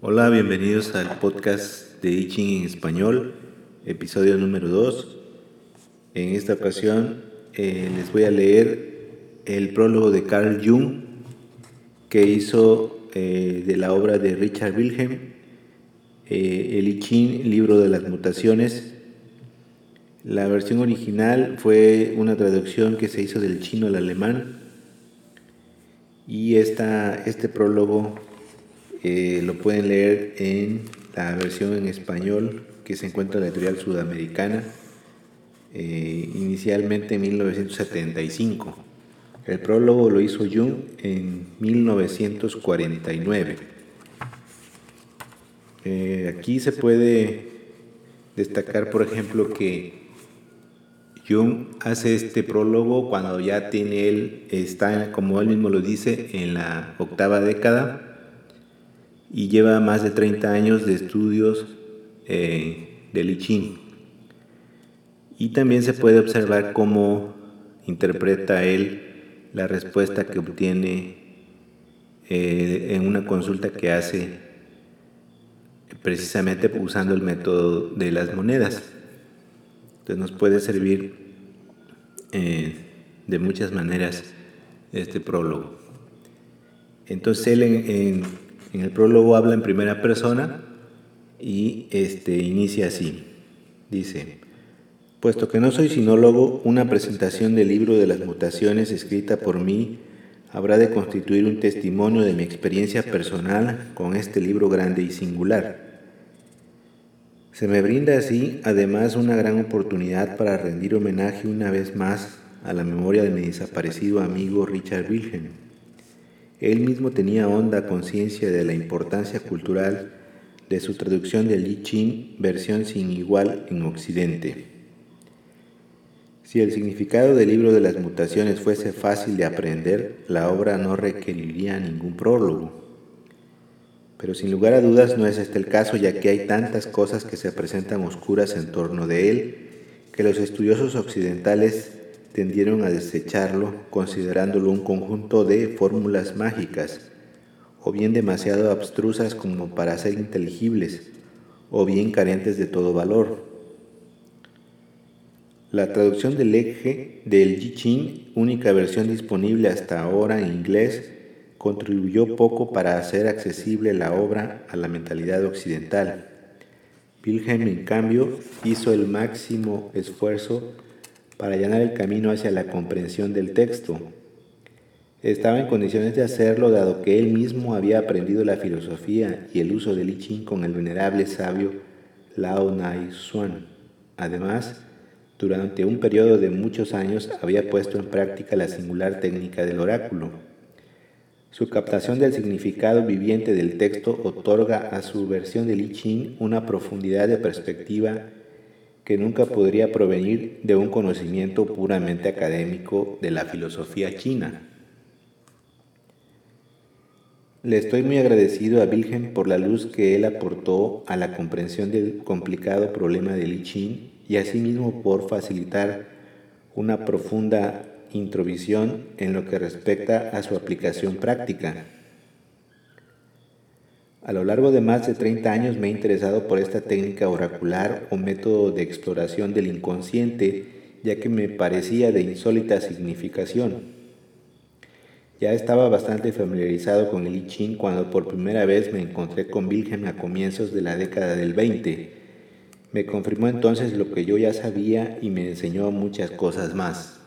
Hola, bienvenidos al podcast de I Ching en español, episodio número 2. En esta ocasión eh, les voy a leer el prólogo de Carl Jung que hizo eh, de la obra de Richard Wilhelm, eh, el I Ching, libro de las mutaciones. La versión original fue una traducción que se hizo del chino al alemán y esta, este prólogo eh, lo pueden leer en la versión en español que se encuentra en la editorial sudamericana, eh, inicialmente en 1975. El prólogo lo hizo Jung en 1949. Eh, aquí se puede destacar, por ejemplo, que Jung hace este prólogo cuando ya tiene él, está, como él mismo lo dice, en la octava década y lleva más de 30 años de estudios eh, de Li Y también se puede observar cómo interpreta él la respuesta que obtiene eh, en una consulta que hace precisamente usando el método de las monedas. Entonces nos puede servir eh, de muchas maneras este prólogo. Entonces él en el prólogo habla en primera persona y este, inicia así. Dice, puesto que no soy sinólogo, una presentación del libro de las mutaciones escrita por mí habrá de constituir un testimonio de mi experiencia personal con este libro grande y singular. Se me brinda así, además, una gran oportunidad para rendir homenaje una vez más a la memoria de mi desaparecido amigo Richard Wilhelm él mismo tenía honda conciencia de la importancia cultural de su traducción del Li Ching, versión sin igual en Occidente. Si el significado del libro de las mutaciones fuese fácil de aprender, la obra no requeriría ningún prólogo. Pero sin lugar a dudas no es este el caso, ya que hay tantas cosas que se presentan oscuras en torno de él, que los estudiosos occidentales tendieron a desecharlo considerándolo un conjunto de fórmulas mágicas, o bien demasiado abstrusas como para ser inteligibles, o bien carentes de todo valor. La traducción del eje del Yi única versión disponible hasta ahora en inglés, contribuyó poco para hacer accesible la obra a la mentalidad occidental. Wilhelm, en cambio, hizo el máximo esfuerzo para allanar el camino hacia la comprensión del texto. Estaba en condiciones de hacerlo dado que él mismo había aprendido la filosofía y el uso del I Ching con el venerable sabio Lao Nai Xuan. Además, durante un periodo de muchos años había puesto en práctica la singular técnica del oráculo. Su captación del significado viviente del texto otorga a su versión del I Ching una profundidad de perspectiva que nunca podría provenir de un conocimiento puramente académico de la filosofía china. Le estoy muy agradecido a Wilhelm por la luz que él aportó a la comprensión del complicado problema del I Ching y asimismo por facilitar una profunda introvisión en lo que respecta a su aplicación práctica. A lo largo de más de 30 años me he interesado por esta técnica oracular o método de exploración del inconsciente, ya que me parecía de insólita significación. Ya estaba bastante familiarizado con el I Ching cuando por primera vez me encontré con Wilhelm a comienzos de la década del 20. Me confirmó entonces lo que yo ya sabía y me enseñó muchas cosas más.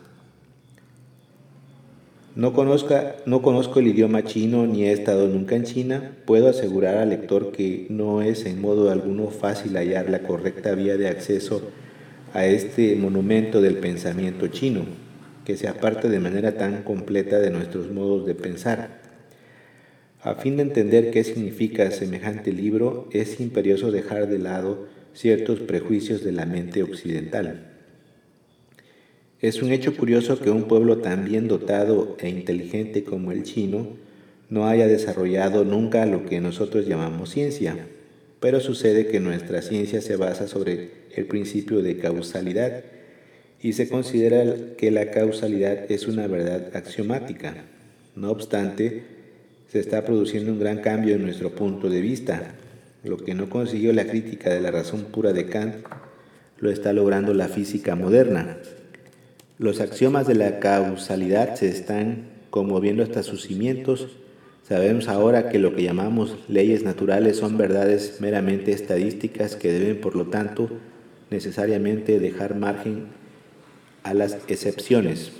No, conozca, no conozco el idioma chino ni he estado nunca en China, puedo asegurar al lector que no es en modo alguno fácil hallar la correcta vía de acceso a este monumento del pensamiento chino, que se aparte de manera tan completa de nuestros modos de pensar. A fin de entender qué significa semejante libro, es imperioso dejar de lado ciertos prejuicios de la mente occidental. Es un hecho curioso que un pueblo tan bien dotado e inteligente como el chino no haya desarrollado nunca lo que nosotros llamamos ciencia, pero sucede que nuestra ciencia se basa sobre el principio de causalidad y se considera que la causalidad es una verdad axiomática. No obstante, se está produciendo un gran cambio en nuestro punto de vista. Lo que no consiguió la crítica de la razón pura de Kant, lo está logrando la física moderna. Los axiomas de la causalidad se están conmoviendo hasta sus cimientos. Sabemos ahora que lo que llamamos leyes naturales son verdades meramente estadísticas que deben, por lo tanto, necesariamente dejar margen a las excepciones.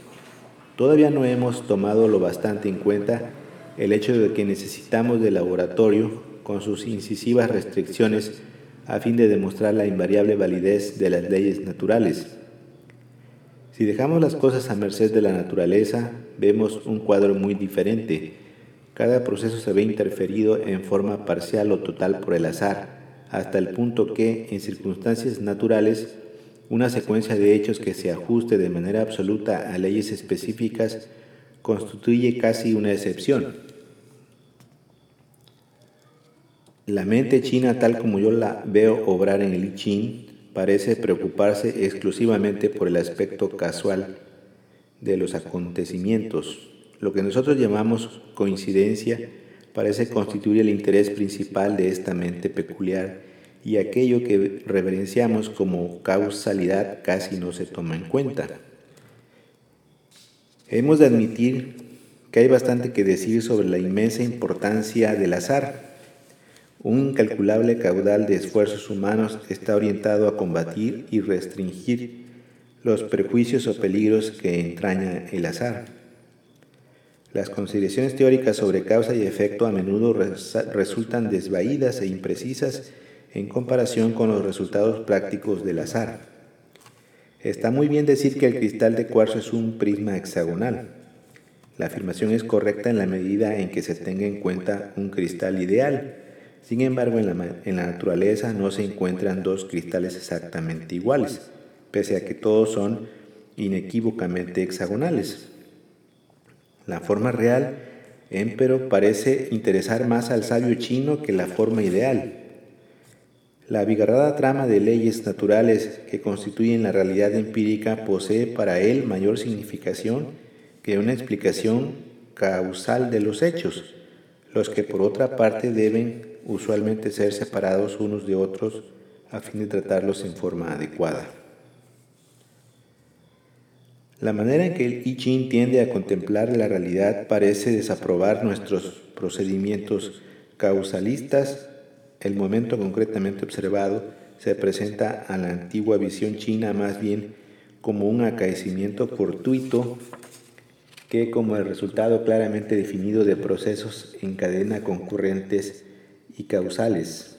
Todavía no hemos tomado lo bastante en cuenta el hecho de que necesitamos de laboratorio con sus incisivas restricciones a fin de demostrar la invariable validez de las leyes naturales. Si dejamos las cosas a merced de la naturaleza, vemos un cuadro muy diferente. Cada proceso se ve interferido en forma parcial o total por el azar, hasta el punto que, en circunstancias naturales, una secuencia de hechos que se ajuste de manera absoluta a leyes específicas constituye casi una excepción. La mente china, tal como yo la veo obrar en el I Ching, parece preocuparse exclusivamente por el aspecto casual de los acontecimientos. Lo que nosotros llamamos coincidencia parece constituir el interés principal de esta mente peculiar y aquello que reverenciamos como causalidad casi no se toma en cuenta. Hemos de admitir que hay bastante que decir sobre la inmensa importancia del azar. Un incalculable caudal de esfuerzos humanos está orientado a combatir y restringir los prejuicios o peligros que entraña el azar. Las consideraciones teóricas sobre causa y efecto a menudo resultan desvaídas e imprecisas en comparación con los resultados prácticos del azar. Está muy bien decir que el cristal de cuarzo es un prisma hexagonal. La afirmación es correcta en la medida en que se tenga en cuenta un cristal ideal. Sin embargo, en la, en la naturaleza no se encuentran dos cristales exactamente iguales, pese a que todos son inequívocamente hexagonales. La forma real, empero, parece interesar más al sabio chino que la forma ideal. La abigarrada trama de leyes naturales que constituyen la realidad empírica posee para él mayor significación que una explicación causal de los hechos, los que por otra parte deben usualmente ser separados unos de otros a fin de tratarlos en forma adecuada. La manera en que el I Ching tiende a contemplar la realidad parece desaprobar nuestros procedimientos causalistas el momento concretamente observado se presenta a la antigua visión china más bien como un acaecimiento fortuito que como el resultado claramente definido de procesos en cadena concurrentes y causales.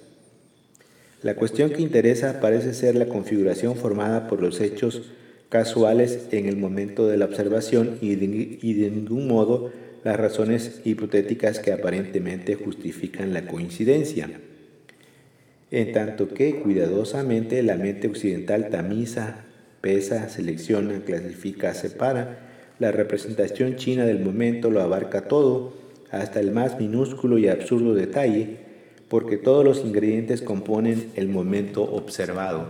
La cuestión que interesa parece ser la configuración formada por los hechos casuales en el momento de la observación y de, ningún modo las razones hipotéticas que aparentemente justifican la coincidencia en tanto que cuidadosamente la mente occidental tamiza, pesa, selecciona, clasifica, separa, la representación china del momento lo abarca todo, hasta el más minúsculo y absurdo detalle, porque todos los ingredientes componen el momento observado.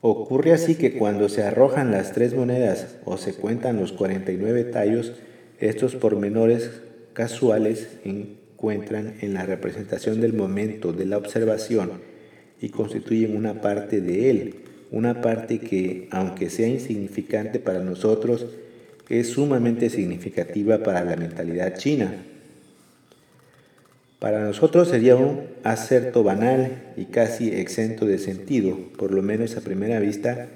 Ocurre así que cuando se arrojan las tres monedas o se cuentan los 49 tallos, estos pormenores casuales en encuentran en la representación del momento de la observación y constituyen una parte de él, una parte que, aunque sea insignificante para nosotros, es sumamente significativa para la mentalidad china. Para nosotros sería un acerto banal y casi exento de sentido, por lo menos a primera vista,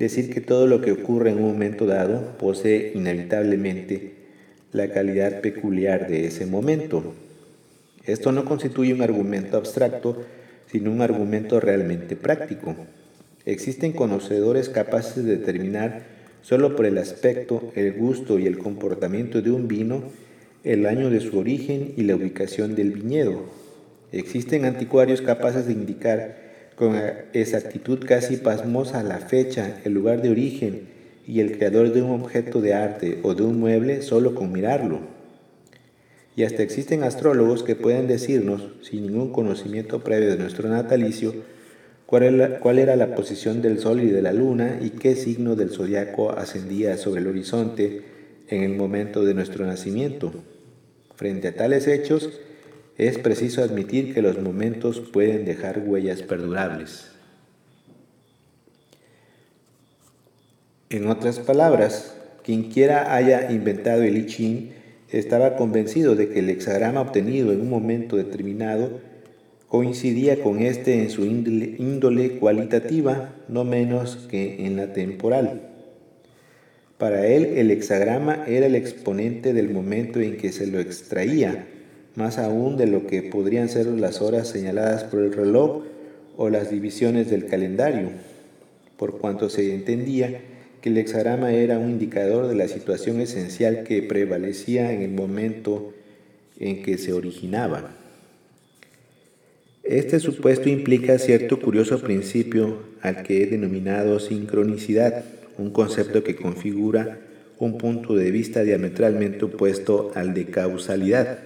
decir que todo lo que ocurre en un momento dado posee inevitablemente la calidad peculiar de ese momento. Esto no constituye un argumento abstracto, sino un argumento realmente práctico. Existen conocedores capaces de determinar solo por el aspecto, el gusto y el comportamiento de un vino el año de su origen y la ubicación del viñedo. Existen anticuarios capaces de indicar con exactitud casi pasmosa la fecha, el lugar de origen y el creador de un objeto de arte o de un mueble solo con mirarlo. Y hasta existen astrólogos que pueden decirnos, sin ningún conocimiento previo de nuestro natalicio, cuál era, la posición del Sol y de la Luna y qué signo del zodiaco ascendía sobre el horizonte en el momento de nuestro nacimiento. Frente a tales hechos, es preciso admitir que los momentos pueden dejar huellas perdurables. En otras palabras, quien quiera haya inventado el I Ching estaba convencido de que el hexagrama obtenido en un momento determinado coincidía con este en su índole, cualitativa, no menos que en la temporal. Para él el hexagrama era el exponente del momento en que se lo extraía, más aún de lo que podrían ser las horas señaladas por el reloj o las divisiones del calendario, por cuanto se entendía que el hexagrama era un indicador de la situación esencial que prevalecía en el momento en que se originaba. Este supuesto implica cierto curioso principio al que he denominado sincronicidad, un concepto que configura un punto de vista diametralmente opuesto al de causalidad.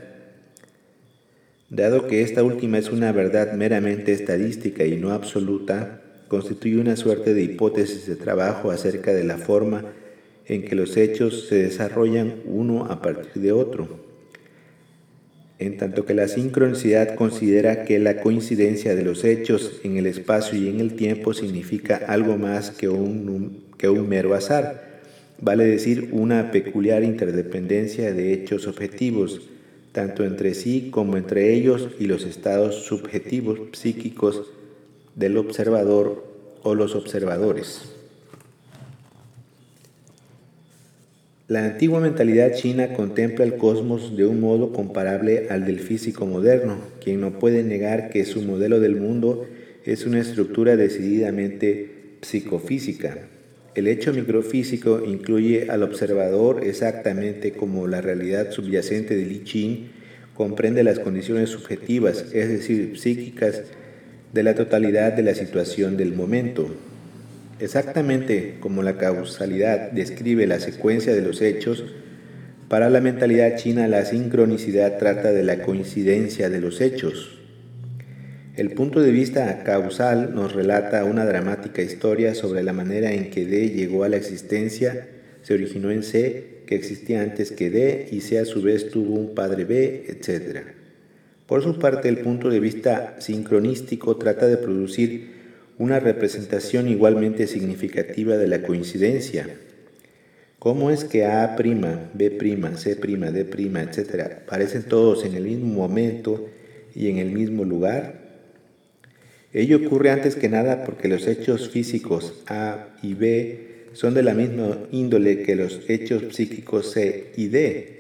Dado que esta última es una verdad meramente estadística y no absoluta, constituye una suerte de hipótesis de trabajo acerca de la forma en que los hechos se desarrollan uno a partir de otro en tanto que la sincronicidad considera que la coincidencia de los hechos en el espacio y en el tiempo significa algo más que un, que un mero azar, vale decir una peculiar interdependencia de hechos objetivos, tanto entre sí como entre ellos y los estados subjetivos psíquicos del observador o los observadores. La antigua mentalidad china contempla el cosmos de un modo comparable al del físico moderno, quien no puede negar que su modelo del mundo es una estructura decididamente psicofísica. El hecho microfísico incluye al observador exactamente como la realidad subyacente de Li Qin comprende las condiciones subjetivas, es decir, psíquicas, de la totalidad de la situación del momento. Exactamente como la causalidad describe la secuencia de los hechos, para la mentalidad china la sincronicidad trata de la coincidencia de los hechos. El punto de vista causal nos relata una dramática historia sobre la manera en que D llegó a la existencia, se originó en C, que existía antes que D, y C a su vez tuvo un padre B, etc. Por su parte, el punto de vista sincronístico trata de producir una representación igualmente significativa de la coincidencia. ¿Cómo es que A', B', C', D', etcétera, aparecen todos en el mismo momento y en el mismo lugar? Ello ocurre antes que nada porque los hechos físicos A y B son de la misma índole que los hechos psíquicos C y D,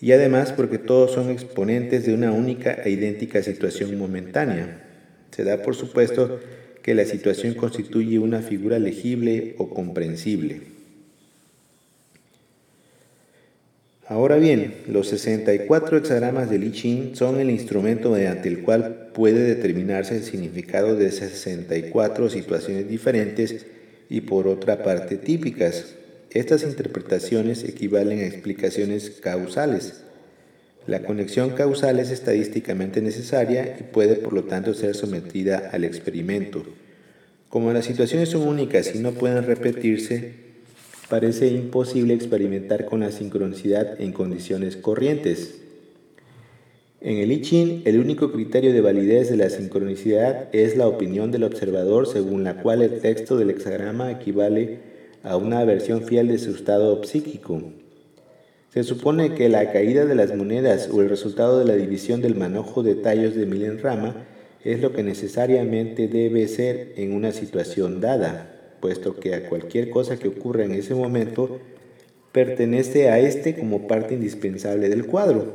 y además porque todos son exponentes de una única e idéntica situación momentánea. Se da por supuesto que la situación constituye una figura legible o comprensible. Ahora bien, los 64 hexagramas de Li Ching son el instrumento mediante el cual puede determinarse el significado de 64 situaciones diferentes y por otra parte típicas. Estas interpretaciones equivalen a explicaciones causales. La conexión causal es estadísticamente necesaria y puede por lo tanto ser sometida al experimento. Como las situaciones son únicas y no pueden repetirse, parece imposible experimentar con la sincronicidad en condiciones corrientes. En el I Ching, el único criterio de validez de la sincronicidad es la opinión del observador según la cual el texto del hexagrama equivale a una versión fiel de su estado psíquico. Se supone que la caída de las monedas o el resultado de la división del manojo de tallos de milenrama es lo que necesariamente debe ser en una situación dada, puesto que a cualquier cosa que ocurra en ese momento pertenece a este como parte indispensable del cuadro.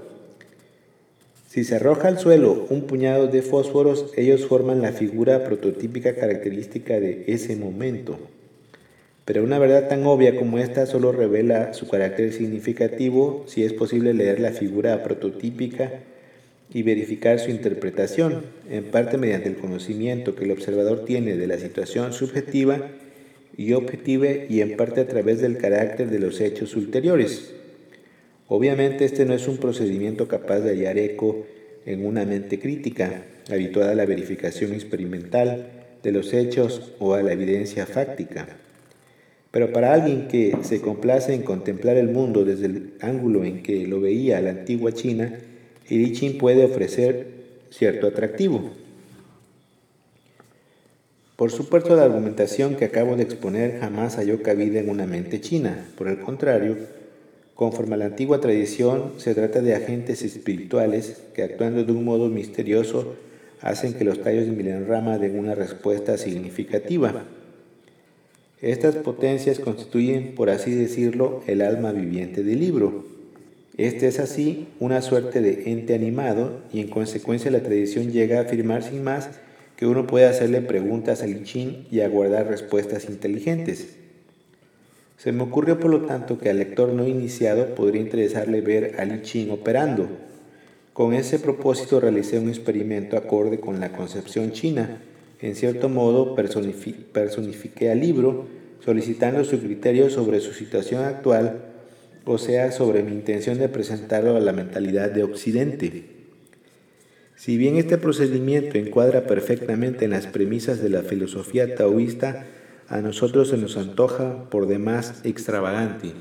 Si se arroja al suelo un puñado de fósforos, ellos forman la figura prototípica característica de ese momento. Pero una verdad tan obvia como esta solo revela su carácter significativo si es posible leer la figura prototípica y verificar su interpretación, en parte mediante el conocimiento que el observador tiene de la situación subjetiva y objetiva y en parte a través del carácter de los hechos ulteriores. Obviamente este no es un procedimiento capaz de hallar eco en una mente crítica, habituada a la verificación experimental de los hechos o a la evidencia fáctica. Pero para alguien que se complace en contemplar el mundo desde el ángulo en que lo veía la antigua China, el I Ching puede ofrecer cierto atractivo. Por supuesto, la argumentación que acabo de exponer jamás halló cabida en una mente china. Por el contrario, conforme a la antigua tradición, se trata de agentes espirituales que actuando de un modo misterioso hacen que los tallos de Milenrama den una respuesta significativa. Estas potencias constituyen, por así decirlo, el alma viviente del libro. Este es así una suerte de ente animado y en consecuencia la tradición llega a afirmar sin más que uno puede hacerle preguntas al I y aguardar respuestas inteligentes. Se me ocurrió por lo tanto que al lector no iniciado podría interesarle ver al I operando. Con ese propósito realicé un experimento acorde con la concepción china. En cierto modo personifiqué al libro solicitando su criterio sobre su situación actual, o sea, sobre mi intención de presentarlo a la mentalidad de Occidente. Si bien este procedimiento encuadra perfectamente en las premisas de la filosofía taoísta, a nosotros se nos antoja por demás extravagante.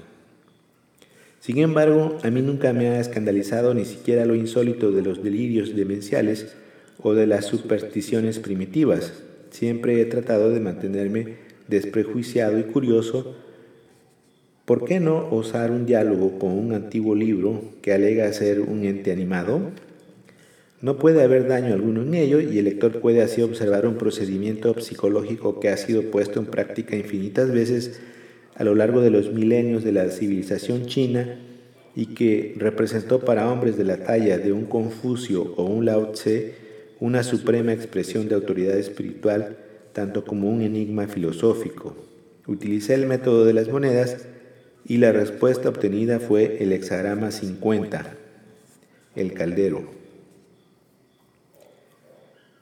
Sin embargo, a mí nunca me ha escandalizado ni siquiera lo insólito de los delirios demenciales o de las supersticiones primitivas. Siempre he tratado de mantenerme desprejuiciado y curioso. ¿Por qué no osar un diálogo con un antiguo libro que alega ser un ente animado? No puede haber daño alguno en ello y el lector puede así observar un procedimiento psicológico que ha sido puesto en práctica infinitas veces a lo largo de los milenios de la civilización china y que representó para hombres de la talla de un Confucio o un Lao Tse una suprema expresión de autoridad espiritual, tanto como un enigma filosófico. Utilicé el método de las monedas y la respuesta obtenida fue el hexagrama 50, el caldero.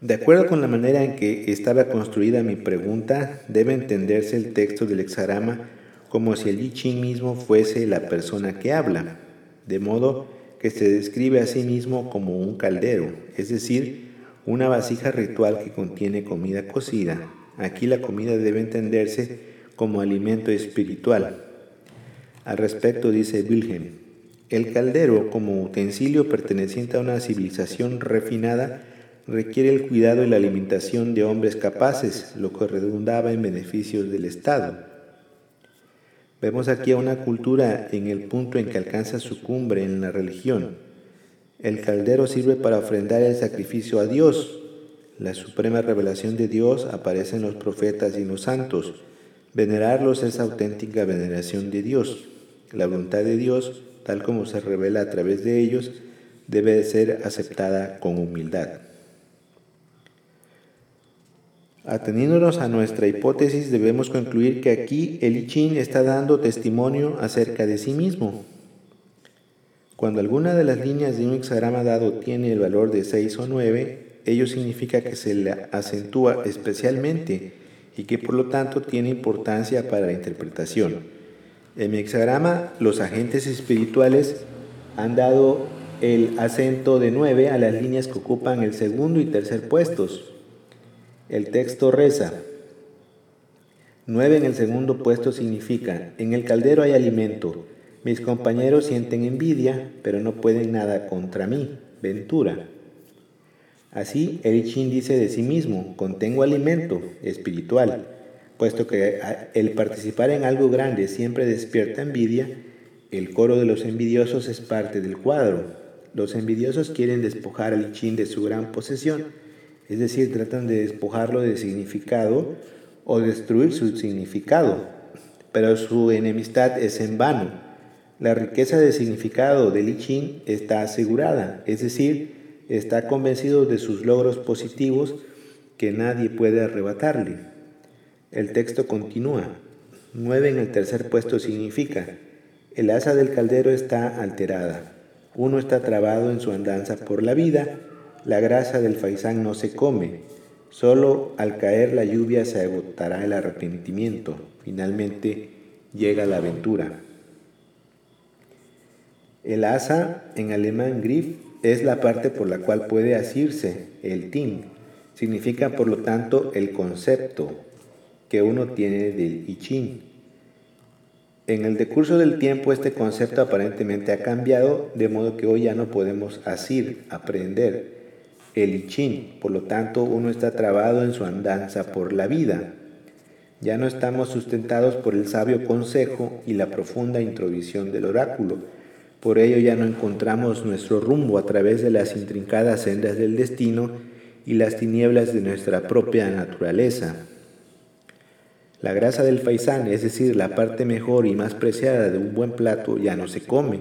De acuerdo con la manera en que estaba construida mi pregunta, debe entenderse el texto del hexagrama como si el I Ching mismo fuese la persona que habla, de modo que se describe a sí mismo como un caldero, es decir, una vasija ritual que contiene comida cocida. Aquí la comida debe entenderse como alimento espiritual. Al respecto dice Wilhelm, el caldero como utensilio perteneciente a una civilización refinada requiere el cuidado y la alimentación de hombres capaces, lo que redundaba en beneficios del Estado. Vemos aquí a una cultura en el punto en que alcanza su cumbre en la religión. El caldero sirve para ofrendar el sacrificio a Dios. La suprema revelación de Dios aparece en los profetas y en los santos. Venerarlos es auténtica veneración de Dios. La voluntad de Dios, tal como se revela a través de ellos, debe ser aceptada con humildad. Ateniéndonos a nuestra hipótesis, debemos concluir que aquí el I está dando testimonio acerca de sí mismo. Cuando alguna de las líneas de un hexagrama dado tiene el valor de 6 o 9, ello significa que se le acentúa especialmente y que por lo tanto tiene importancia para la interpretación. En mi hexagrama, los agentes espirituales han dado el acento de 9 a las líneas que ocupan el segundo y tercer puestos. El texto reza, nueve en el segundo puesto significa, en el caldero hay alimento, mis compañeros sienten envidia, pero no pueden nada contra mí, ventura. Así, el Chin dice de sí mismo, contengo alimento espiritual, puesto que el participar en algo grande siempre despierta envidia, el coro de los envidiosos es parte del cuadro. Los envidiosos quieren despojar al Chin de su gran posesión, es decir, tratan de despojarlo de significado o destruir su significado, pero su enemistad es en vano. La riqueza de significado de Li Qin está asegurada, es decir, está convencido de sus logros positivos que nadie puede arrebatarle. El texto continúa. Nueve en el tercer puesto significa, el asa del caldero está alterada, uno está trabado en su andanza por la vida, la grasa del faisán no se come, solo al caer la lluvia se agotará el arrepentimiento, finalmente llega la aventura. El asa, en alemán grif, es la parte por la cual puede asirse, el tin. Significa, por lo tanto, el concepto que uno tiene del I Ching. En el decurso del tiempo este concepto aparentemente ha cambiado, de modo que hoy ya no podemos asir, aprender el I por lo tanto uno está trabado en su andanza por la vida. Ya no estamos sustentados por el sabio consejo y la profunda introvisión del oráculo. Por ello ya no encontramos nuestro rumbo a través de las intrincadas sendas del destino y las tinieblas de nuestra propia naturaleza. La grasa del faisán, es decir, la parte mejor y más preciada de un buen plato, ya no se come.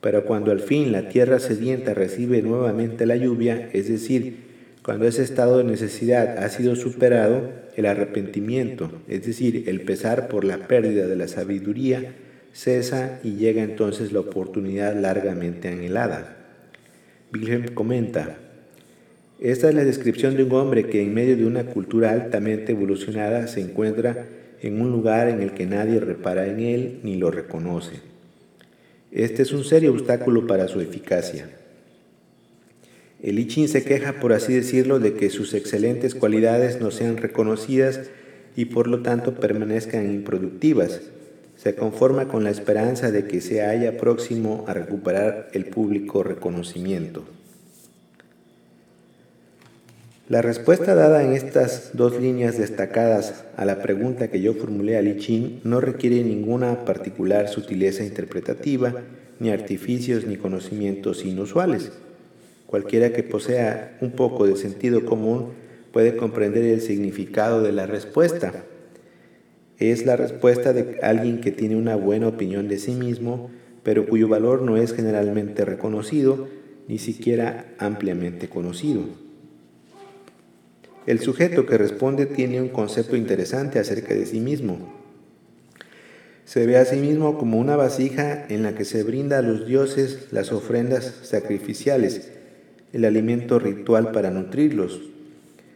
Pero cuando al fin la tierra sedienta recibe nuevamente la lluvia, es decir, cuando ese estado de necesidad ha sido superado, el arrepentimiento, es decir, el pesar por la pérdida de la sabiduría, cesa y llega entonces la oportunidad largamente anhelada. Wilhelm comenta, esta es la descripción de un hombre que en medio de una cultura altamente evolucionada se encuentra en un lugar en el que nadie repara en él ni lo reconoce. Este es un serio obstáculo para su eficacia. El I se queja, por así decirlo, de que sus excelentes cualidades no sean reconocidas y por lo tanto permanezcan improductivas. Se conforma con la esperanza de que se haya próximo a recuperar el público reconocimiento. La respuesta dada en estas dos líneas destacadas a la pregunta que yo formulé a Li Chin no requiere ninguna particular sutileza interpretativa, ni artificios ni conocimientos inusuales. Cualquiera que posea un poco de sentido común puede comprender el significado de la respuesta. Es la respuesta de alguien que tiene una buena opinión de sí mismo, pero cuyo valor no es generalmente reconocido, ni siquiera ampliamente conocido. El sujeto que responde tiene un concepto interesante acerca de sí mismo. Se ve a sí mismo como una vasija en la que se brinda a los dioses las ofrendas sacrificiales, el alimento ritual para nutrirlos.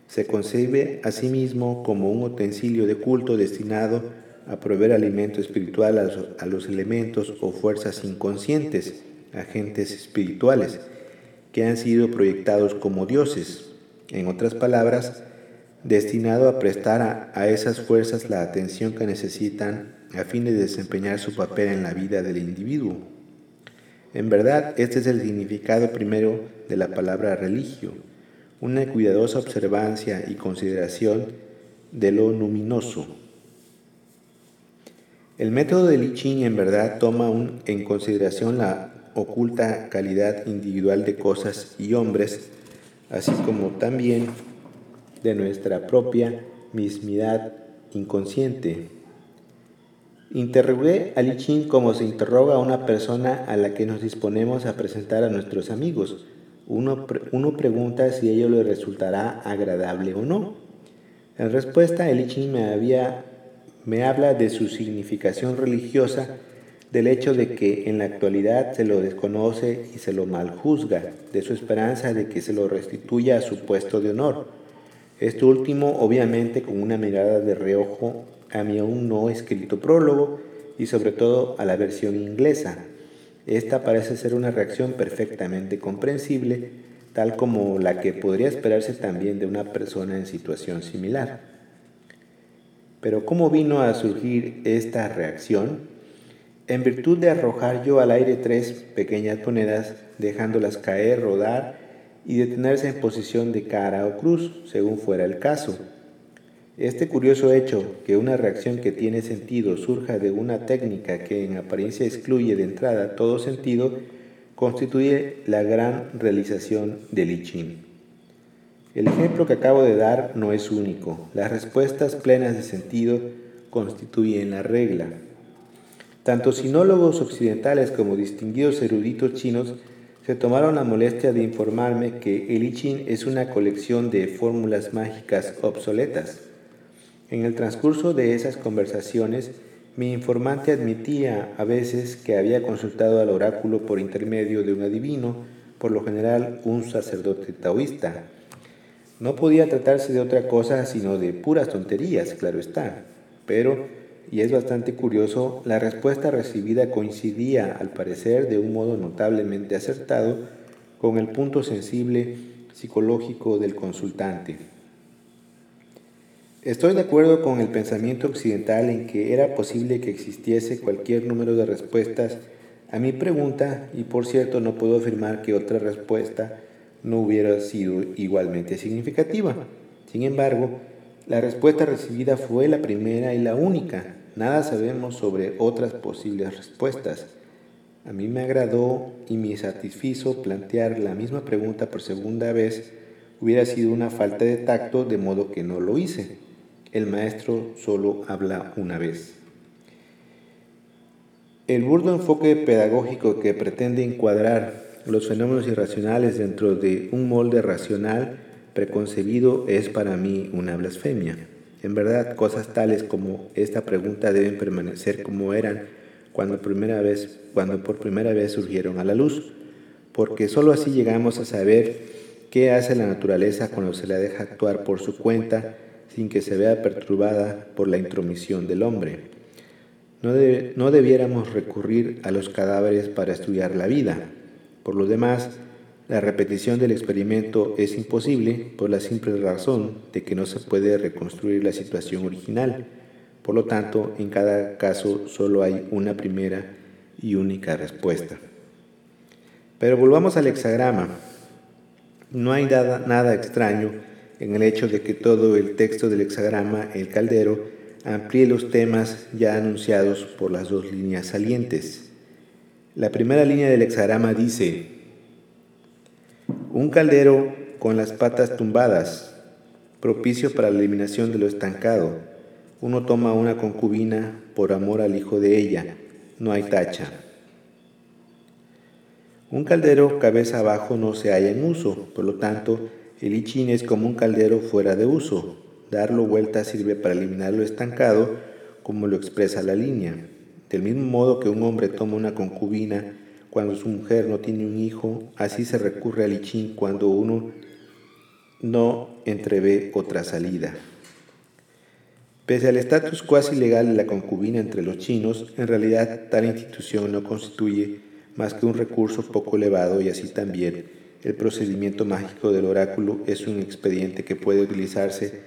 Se concibe a sí mismo como un utensilio de culto destinado a proveer alimento espiritual a los, elementos o fuerzas inconscientes, agentes espirituales, que han sido proyectados como dioses. En otras palabras, destinado a prestar a, esas fuerzas la atención que necesitan a fin de desempeñar su papel en la vida del individuo. En verdad, este es el significado primero de la palabra religio, una cuidadosa observancia y consideración de lo luminoso. El método de Li Ching en verdad toma en consideración la oculta calidad individual de cosas y hombres así como también de nuestra propia mismidad inconsciente. Interrogué a Li como se interroga a una persona a la que nos disponemos a presentar a nuestros amigos. Uno, pregunta si ello le resultará agradable o no. En respuesta, el había, me habla de su significación religiosa del hecho de que en la actualidad se lo desconoce y se lo maljuzga, de su esperanza de que se lo restituya a su puesto de honor. Esto último obviamente con una mirada de reojo a mi aún no escrito prólogo y sobre todo a la versión inglesa. Esta parece ser una reacción perfectamente comprensible, tal como la que podría esperarse también de una persona en situación similar. Pero ¿cómo vino a surgir esta reacción? En virtud de arrojar yo al aire tres pequeñas monedas, dejándolas caer, rodar y detenerse en posición de cara o cruz, según fuera el caso. Este curioso hecho, que una reacción que tiene sentido surja de una técnica que en apariencia excluye de entrada todo sentido, constituye la gran realización del I. El ejemplo que acabo de dar no es único. Las respuestas plenas de sentido constituyen la regla. Tanto sinólogos occidentales como distinguidos eruditos chinos se tomaron la molestia de informarme que el I Ching es una colección de fórmulas mágicas obsoletas. En el transcurso de esas conversaciones, mi informante admitía a veces que había consultado al oráculo por intermedio de un adivino, por lo general un sacerdote taoísta. No podía tratarse de otra cosa sino de puras tonterías, claro está, pero y es bastante curioso, la respuesta recibida coincidía, al parecer, de un modo notablemente acertado con el punto sensible psicológico del consultante. Estoy de acuerdo con el pensamiento occidental en que era posible que existiese cualquier número de respuestas a mi pregunta y por cierto no puedo afirmar que otra respuesta no hubiera sido igualmente significativa. Sin embargo, la respuesta recibida fue la primera y la única. Nada sabemos sobre otras posibles respuestas. A mí me agradó y me satisfizo plantear la misma pregunta por segunda vez. Hubiera sido una falta de tacto, de modo que no lo hice. El maestro solo habla una vez. El burdo enfoque pedagógico que pretende encuadrar los fenómenos irracionales dentro de un molde racional preconcebido es para mí una blasfemia. En verdad, cosas tales como esta pregunta deben permanecer como eran cuando, primera vez, cuando por primera vez surgieron a la luz, porque sólo así llegamos a saber qué hace la naturaleza cuando se la deja actuar por su cuenta sin que se vea perturbada por la intromisión del hombre. No, no debiéramos recurrir a los cadáveres para estudiar la vida. Por lo demás, la repetición del experimento es imposible por la simple razón de que no se puede reconstruir la situación original. Por lo tanto, en cada caso solo hay una primera y única respuesta. Pero volvamos al hexagrama. No hay nada, nada extraño en el hecho de que todo el texto del hexagrama, el caldero, amplíe los temas ya anunciados por las dos líneas salientes. La primera línea del hexagrama dice, un caldero con las patas tumbadas, propicio para la eliminación de lo estancado. Uno toma una concubina por amor al hijo de ella, no hay tacha. Un caldero cabeza abajo no se halla en uso, por lo tanto, el ichín es como un caldero fuera de uso. Darlo vuelta sirve para eliminar lo estancado, como lo expresa la línea. Del mismo modo que un hombre toma una concubina cuando su mujer no tiene un hijo, así se recurre al ichín cuando uno no entrevé otra salida. Pese al estatus cuasi legal de la concubina entre los chinos, en realidad tal institución no constituye más que un recurso poco elevado y así también el procedimiento mágico del oráculo es un expediente que puede utilizarse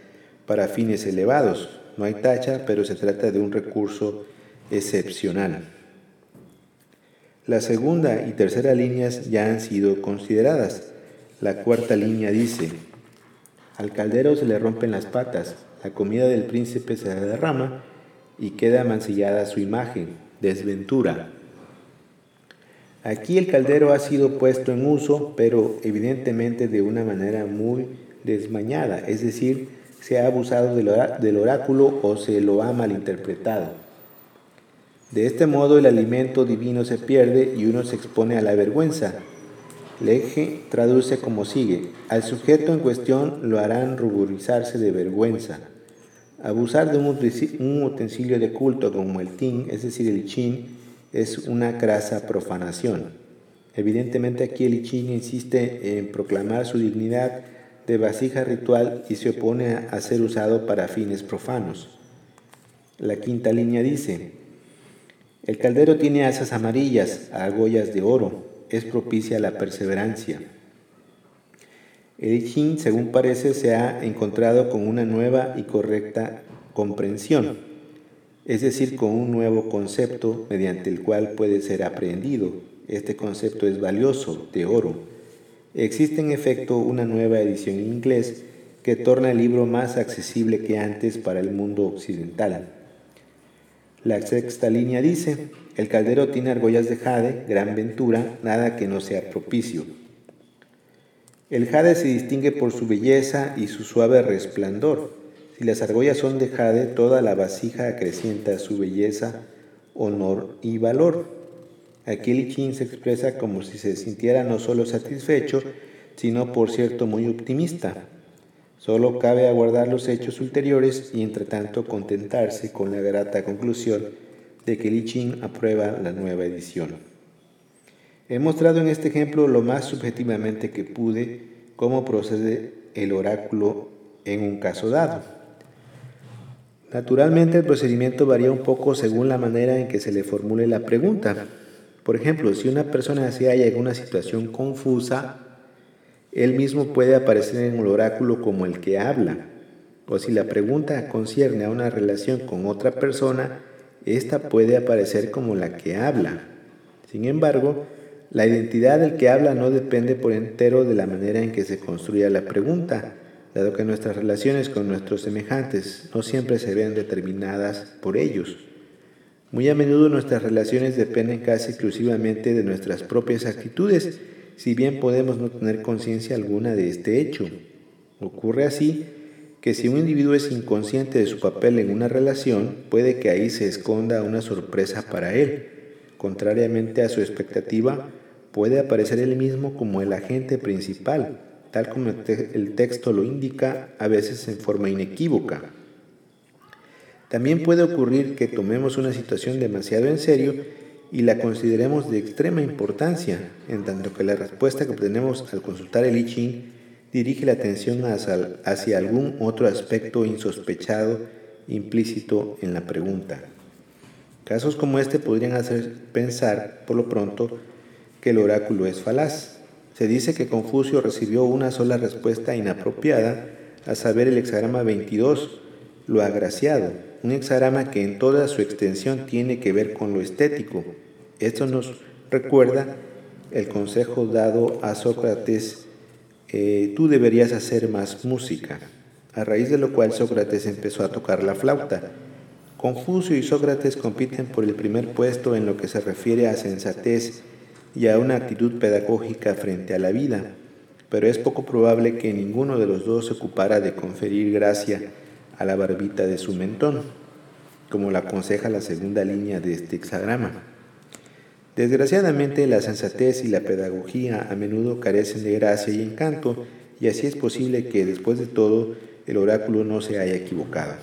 para fines elevados. No hay tacha, pero se trata de un recurso excepcional. La segunda y tercera líneas ya han sido consideradas. La cuarta línea dice, al caldero se le rompen las patas, la comida del príncipe se derrama y queda mancillada su imagen, desventura. Aquí el caldero ha sido puesto en uso, pero evidentemente de una manera muy desmañada, es decir, se ha abusado del oráculo o se lo ha malinterpretado. De este modo el alimento divino se pierde y uno se expone a la vergüenza. Leje traduce como sigue, al sujeto en cuestión lo harán ruborizarse de vergüenza. Abusar de un utensilio de culto como el tin, es decir, el chin, es una grasa profanación. Evidentemente aquí el I insiste en proclamar su dignidad de vasija ritual y se opone a ser usado para fines profanos. La quinta línea dice, el caldero tiene asas amarillas, argollas de oro, es propicia a la perseverancia. El I según parece, se ha encontrado con una nueva y correcta comprensión es decir, con un nuevo concepto mediante el cual puede ser aprehendido. Este concepto es valioso, de oro. Existe en efecto una nueva edición en inglés que torna el libro más accesible que antes para el mundo occidental. La sexta línea dice, el caldero tiene argollas de jade, gran ventura, nada que no sea propicio. El jade se distingue por su belleza y su suave resplandor. Si las argollas son de jade, toda la vasija acrecienta su belleza, honor y valor. Aquí el se expresa como si se sintiera no solo satisfecho, sino por cierto muy optimista. Solo cabe aguardar los hechos ulteriores y entre tanto contentarse con la grata conclusión de que Li Chin aprueba la nueva edición. He mostrado en este ejemplo lo más subjetivamente que pude cómo procede el oráculo en un caso dado. Naturalmente el procedimiento varía un poco según la manera en que se le formule la pregunta. Por ejemplo, si una persona se halla en una situación confusa, él mismo puede aparecer en el oráculo como el que habla. o si la pregunta concierne a una relación con otra persona, esta puede aparecer como la que habla. Sin embargo, la identidad del que habla no depende por entero de la manera en que se construya la pregunta, dado que nuestras relaciones con nuestros semejantes no siempre se ven determinadas por ellos. Muy a menudo nuestras relaciones dependen casi exclusivamente de nuestras propias actitudes, si bien podemos no tener conciencia alguna de este hecho. Ocurre así que si un individuo es inconsciente de su papel en una relación, puede que ahí se esconda una sorpresa para él. Contrariamente a su expectativa, puede aparecer él mismo como el agente principal, tal como el texto lo indica, a veces en forma inequívoca. También puede ocurrir que tomemos una situación demasiado en serio y la consideremos de extrema importancia, en tanto que la respuesta que obtenemos al consultar el I Ching dirige la atención hacia, algún otro aspecto insospechado implícito en la pregunta. Casos como este podrían hacer pensar, por lo pronto, que el oráculo es falaz. Se dice que Confucio recibió una sola respuesta inapropiada, a saber el hexagrama 22, lo agraciado, un hexagrama que en toda su extensión tiene que ver con lo estético. Esto nos recuerda el consejo dado a Sócrates eh, tú deberías hacer más música, a raíz de lo cual Sócrates empezó a tocar la flauta. Confucio y Sócrates compiten por el primer puesto en lo que se refiere a sensatez y a una actitud pedagógica frente a la vida, pero es poco probable que ninguno de los dos se ocupara de conferir gracia a la barbita de su mentón, como lo aconseja la segunda línea de este hexagrama. Desgraciadamente, la sensatez y la pedagogía a menudo carecen de gracia y encanto, y así es posible que, después de todo, el oráculo no se haya equivocado.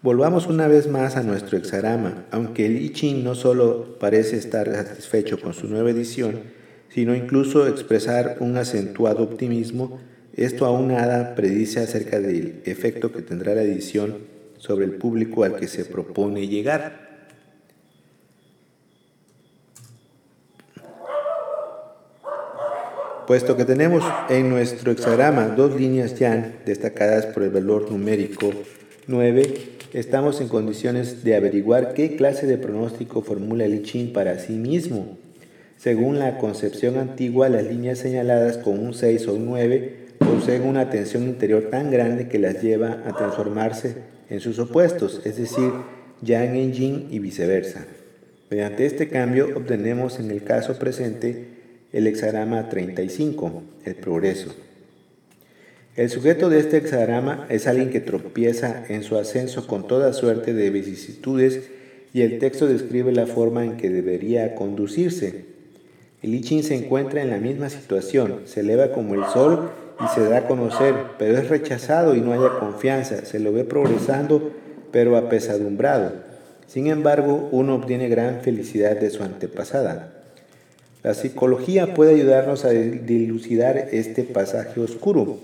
Volvamos una vez más a nuestro hexarama, aunque el I Ching no solo parece estar satisfecho con su nueva edición, sino incluso expresar un acentuado optimismo, esto aún nada predice acerca del efecto que tendrá la edición sobre el público al que se propone llegar. Puesto que tenemos en nuestro hexagrama dos líneas yan destacadas por el valor numérico 9, estamos en condiciones de averiguar qué clase de pronóstico formula el I para sí mismo. Según la concepción antigua, las líneas señaladas con un 6 o un 9 poseen una tensión interior tan grande que las lleva a transformarse en sus opuestos, es decir, yang en yin y viceversa. Mediante este cambio obtenemos en el caso presente el hexagrama 35, el progreso. El sujeto de este hexagrama es alguien que tropieza en su ascenso con toda suerte de vicisitudes y el texto describe la forma en que debería conducirse. El I se encuentra en la misma situación, se eleva como el sol y se da a conocer, pero es rechazado y no haya confianza, se lo ve progresando, pero apesadumbrado. Sin embargo, uno obtiene gran felicidad de su antepasada. La psicología puede ayudarnos a dilucidar este pasaje oscuro.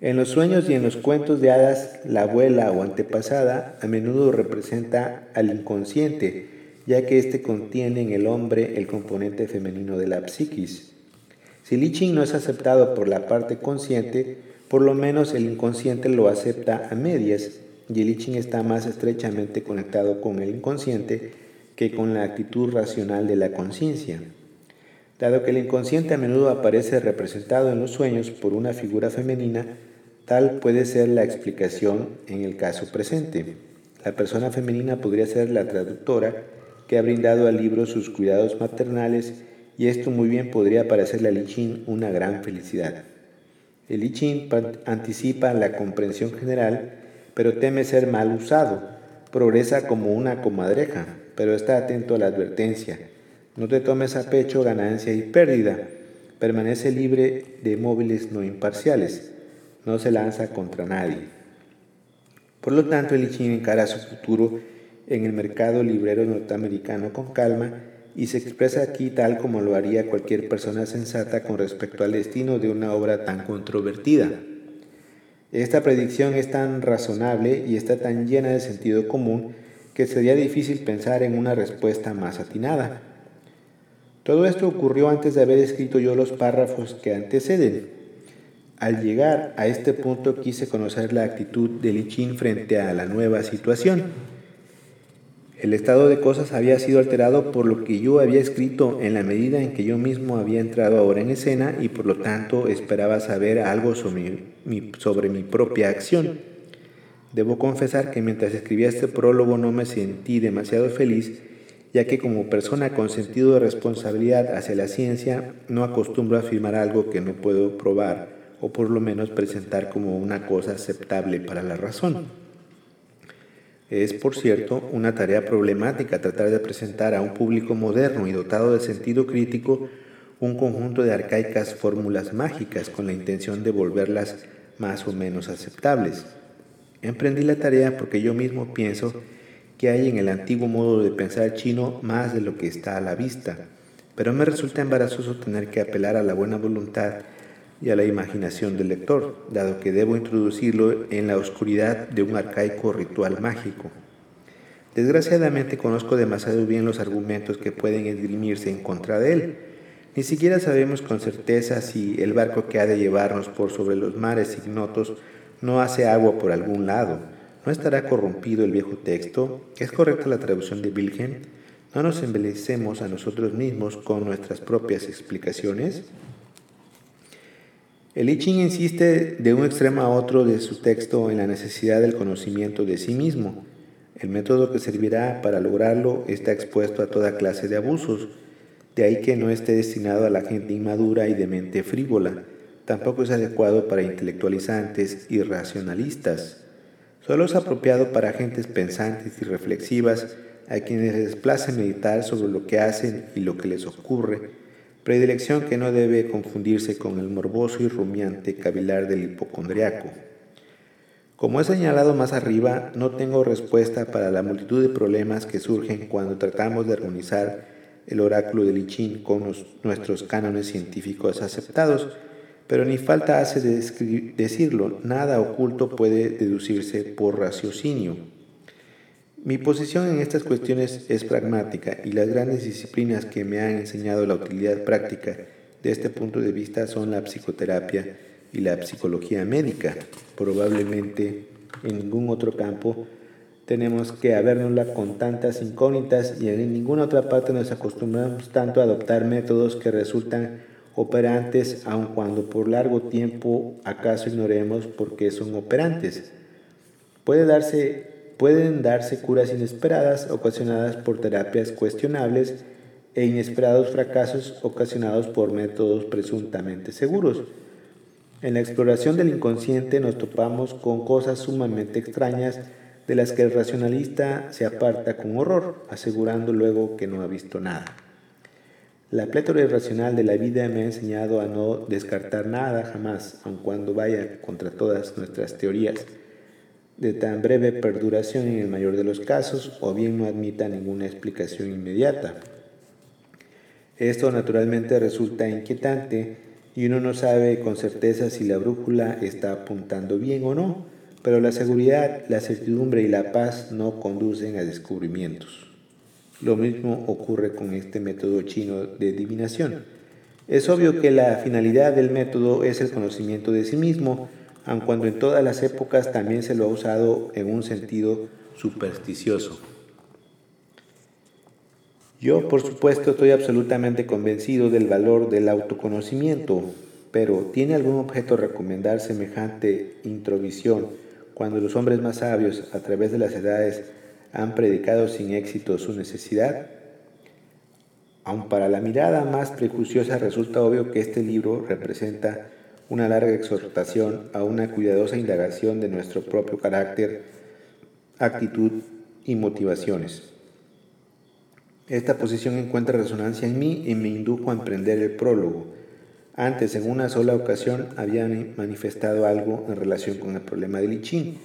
En los sueños y en los cuentos de hadas, la abuela o antepasada a menudo representa al inconsciente, ya que éste contiene en el hombre el componente femenino de la psiquis. Si I no es aceptado por la parte consciente, por lo menos el inconsciente lo acepta a medias, y el I está más estrechamente conectado con el inconsciente que con la actitud racional de la conciencia. Dado que el inconsciente a menudo aparece representado en los sueños por una figura femenina, tal puede ser la explicación en el caso presente. La persona femenina podría ser la traductora que ha brindado al libro sus cuidados maternales y esto muy bien podría parecerle a Li una gran felicidad. El I anticipa la comprensión general, pero teme ser mal usado. Progresa como una comadreja, pero está atento a la advertencia no te tomes a pecho ganancia y pérdida. Permanece libre de móviles no imparciales. No se lanza contra nadie. Por lo tanto, el I encara su futuro en el mercado librero norteamericano con calma y se expresa aquí tal como lo haría cualquier persona sensata con respecto al destino de una obra tan controvertida. Esta predicción es tan razonable y está tan llena de sentido común que sería difícil pensar en una respuesta más atinada. Todo esto ocurrió antes de haber escrito yo los párrafos que anteceden. Al llegar a este punto quise conocer la actitud de Li Qin frente a la nueva situación. El estado de cosas había sido alterado por lo que yo había escrito en la medida en que yo mismo había entrado ahora en escena y por lo tanto esperaba saber algo sobre mi, sobre mi propia acción. Debo confesar que mientras escribía este prólogo no me sentí demasiado feliz, ya que como persona con sentido de responsabilidad hacia la ciencia no acostumbro a afirmar algo que no puedo probar o por lo menos presentar como una cosa aceptable para la razón. Es, por cierto, una tarea problemática tratar de presentar a un público moderno y dotado de sentido crítico un conjunto de arcaicas fórmulas mágicas con la intención de volverlas más o menos aceptables. Emprendí la tarea porque yo mismo pienso que hay en el antiguo modo de pensar chino más de lo que está a la vista, pero me resulta embarazoso tener que apelar a la buena voluntad y a la imaginación del lector, dado que debo introducirlo en la oscuridad de un arcaico ritual mágico. Desgraciadamente conozco demasiado bien los argumentos que pueden esgrimirse en contra de él. Ni siquiera sabemos con certeza si el barco que ha de llevarnos por sobre los mares ignotos no hace agua por algún lado. ¿No estará corrompido el viejo texto? ¿Es correcta la traducción de Wilhelm? ¿No nos embelecemos a nosotros mismos con nuestras propias explicaciones? El I Ching insiste de un extremo a otro de su texto en la necesidad del conocimiento de sí mismo. El método que servirá para lograrlo está expuesto a toda clase de abusos, de ahí que no esté destinado a la gente inmadura y de mente frívola. Tampoco es adecuado para intelectualizantes y racionalistas. Solo es apropiado para gentes pensantes y reflexivas a quienes les place meditar sobre lo que hacen y lo que les ocurre predilección que no debe confundirse con el morboso y rumiante cavilar del hipocondriaco. Como he señalado más arriba, no tengo respuesta para la multitud de problemas que surgen cuando tratamos de armonizar el oráculo de Lichín con nuestros cánones científicos aceptados, pero ni falta hace de decirlo, nada oculto puede deducirse por raciocinio. Mi posición en estas cuestiones es pragmática y las grandes disciplinas que me han enseñado la utilidad práctica de este punto de vista son la psicoterapia y la psicología médica. Probablemente en ningún otro campo tenemos que habernosla con tantas incógnitas y en ninguna otra parte nos acostumbramos tanto a adoptar métodos que resultan operantes aun cuando por largo tiempo acaso ignoremos por qué son operantes. Pueden darse curas inesperadas ocasionadas por terapias cuestionables e inesperados fracasos ocasionados por métodos presuntamente seguros. En la exploración del inconsciente nos topamos con cosas sumamente extrañas de las que el racionalista se aparta con horror, asegurando luego que no ha visto nada. La plétora irracional de la vida me ha enseñado a no descartar nada jamás, aun cuando vaya contra todas nuestras teorías de tan breve perduración en el mayor de los casos o bien no admita ninguna explicación inmediata. Esto naturalmente resulta inquietante y uno no sabe con certeza si la brújula está apuntando bien o no, pero la seguridad, la certidumbre y la paz no conducen a descubrimientos. Lo mismo ocurre con este método chino de adivinación. Es obvio que la finalidad del método es el conocimiento de sí mismo, aun cuando en todas las épocas también se lo ha usado en un sentido supersticioso. Yo, por supuesto, estoy absolutamente convencido del valor del autoconocimiento, pero ¿tiene algún objeto recomendar semejante introvisión cuando los hombres más sabios, a través de las edades, han predicado sin éxito su necesidad? Aun para la mirada más prejuiciosa resulta obvio que este libro representa una larga exhortación a una cuidadosa indagación de nuestro propio carácter, actitud y motivaciones. Esta posición encuentra resonancia en mí y me indujo a emprender el prólogo. Antes, en una sola ocasión, había manifestado algo en relación con el problema de Lichín.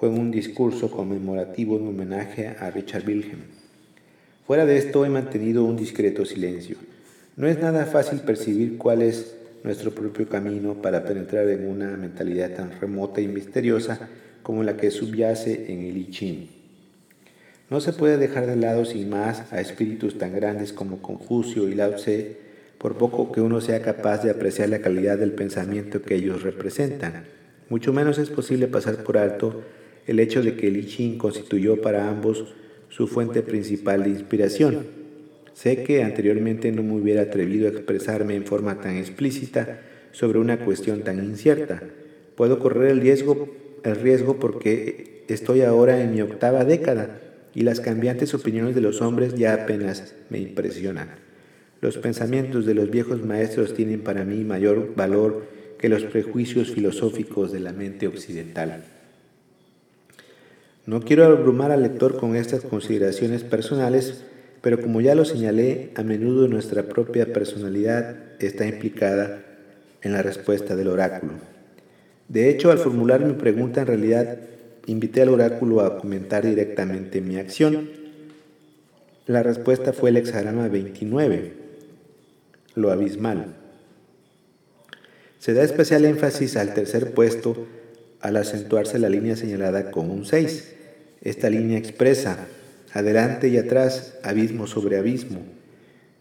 Fue un discurso conmemorativo en homenaje a Richard Wilhelm. Fuera de esto, he mantenido un discreto silencio. No es nada fácil percibir cuál es nuestro propio camino para penetrar en una mentalidad tan remota y misteriosa como la que subyace en el I Ching. No se puede dejar de lado sin más a espíritus tan grandes como Confucio y Lao Tse por poco que uno sea capaz de apreciar la calidad del pensamiento que ellos representan. Mucho menos es posible pasar por alto el hecho de que el I Ching constituyó para ambos su fuente principal de inspiración. Sé que anteriormente no me hubiera atrevido a expresarme en forma tan explícita sobre una cuestión tan incierta. Puedo correr el riesgo, el riesgo porque estoy ahora en mi octava década y las cambiantes opiniones de los hombres ya apenas me impresionan. Los pensamientos de los viejos maestros tienen para mí mayor valor que los prejuicios filosóficos de la mente occidental. No quiero abrumar al lector con estas consideraciones personales, pero como ya lo señalé, a menudo nuestra propia personalidad está implicada en la respuesta del oráculo. De hecho, al formular mi pregunta, en realidad invité al oráculo a comentar directamente mi acción. La respuesta fue el hexagrama 29, lo abismal. Se da especial énfasis al tercer puesto al acentuarse la línea señalada con un 6. Esta línea expresa adelante y atrás, abismo sobre abismo.